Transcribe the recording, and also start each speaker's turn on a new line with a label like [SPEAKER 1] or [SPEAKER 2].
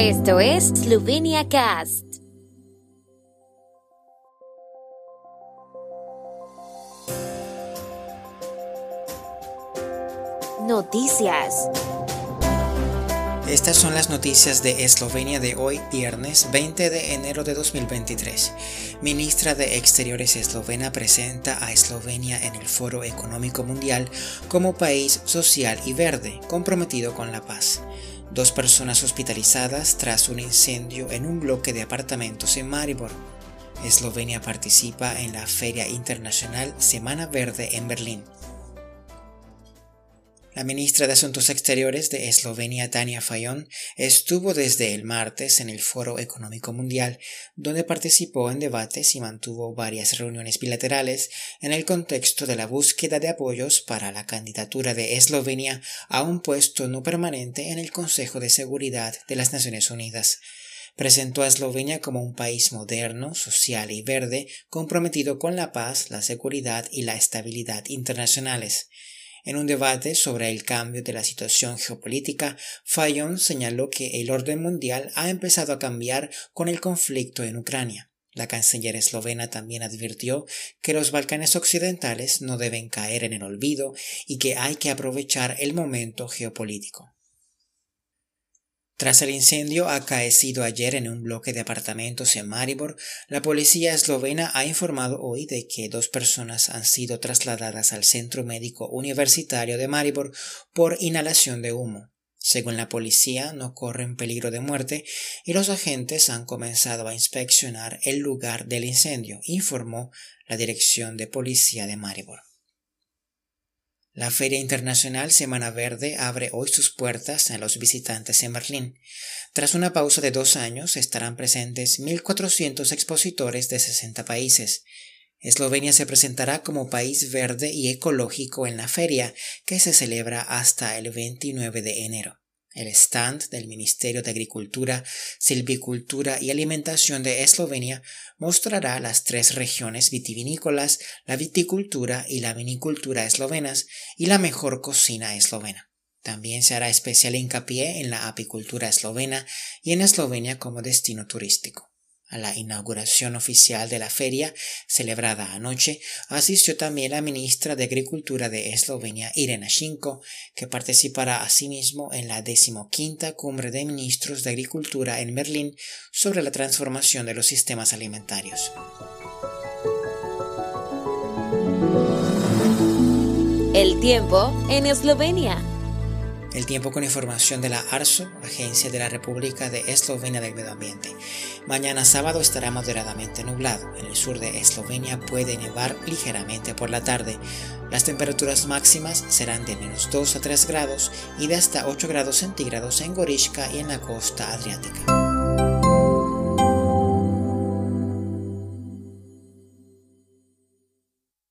[SPEAKER 1] Esto es Slovenia Cast. Noticias.
[SPEAKER 2] Estas son las noticias de Eslovenia de hoy, viernes 20 de enero de 2023. Ministra de Exteriores eslovena presenta a Eslovenia en el Foro Económico Mundial como país social y verde, comprometido con la paz. Dos personas hospitalizadas tras un incendio en un bloque de apartamentos en Maribor. Eslovenia participa en la Feria Internacional Semana Verde en Berlín. La ministra de Asuntos Exteriores de Eslovenia, Tania Fayon, estuvo desde el martes en el Foro Económico Mundial, donde participó en debates y mantuvo varias reuniones bilaterales en el contexto de la búsqueda de apoyos para la candidatura de Eslovenia a un puesto no permanente en el Consejo de Seguridad de las Naciones Unidas presentó a Eslovenia como un país moderno, social y verde, comprometido con la paz, la seguridad y la estabilidad internacionales. En un debate sobre el cambio de la situación geopolítica, Fayon señaló que el orden mundial ha empezado a cambiar con el conflicto en Ucrania. La canciller eslovena también advirtió que los Balcanes occidentales no deben caer en el olvido y que hay que aprovechar el momento geopolítico. Tras el incendio acaecido ayer en un bloque de apartamentos en Maribor, la policía eslovena ha informado hoy de que dos personas han sido trasladadas al Centro Médico Universitario de Maribor por inhalación de humo. Según la policía, no corren peligro de muerte y los agentes han comenzado a inspeccionar el lugar del incendio, informó la Dirección de Policía de Maribor. La Feria Internacional Semana Verde abre hoy sus puertas a los visitantes en Berlín. Tras una pausa de dos años estarán presentes 1.400 expositores de 60 países. Eslovenia se presentará como país verde y ecológico en la feria, que se celebra hasta el 29 de enero. El stand del Ministerio de Agricultura, Silvicultura y Alimentación de Eslovenia mostrará las tres regiones vitivinícolas, la viticultura y la vinicultura eslovenas y la mejor cocina eslovena. También se hará especial hincapié en la apicultura eslovena y en Eslovenia como destino turístico. A la inauguración oficial de la feria, celebrada anoche, asistió también la ministra de Agricultura de Eslovenia, Irena Shinko, que participará asimismo en la decimoquinta cumbre de ministros de Agricultura en Berlín sobre la transformación de los sistemas alimentarios.
[SPEAKER 1] El tiempo en Eslovenia.
[SPEAKER 2] El tiempo con información de la ARSO, Agencia de la República de Eslovenia del Medio Ambiente. Mañana sábado estará moderadamente nublado. En el sur de Eslovenia puede nevar ligeramente por la tarde. Las temperaturas máximas serán de menos 2 a 3 grados y de hasta 8 grados centígrados en Gorishka y en la costa adriática.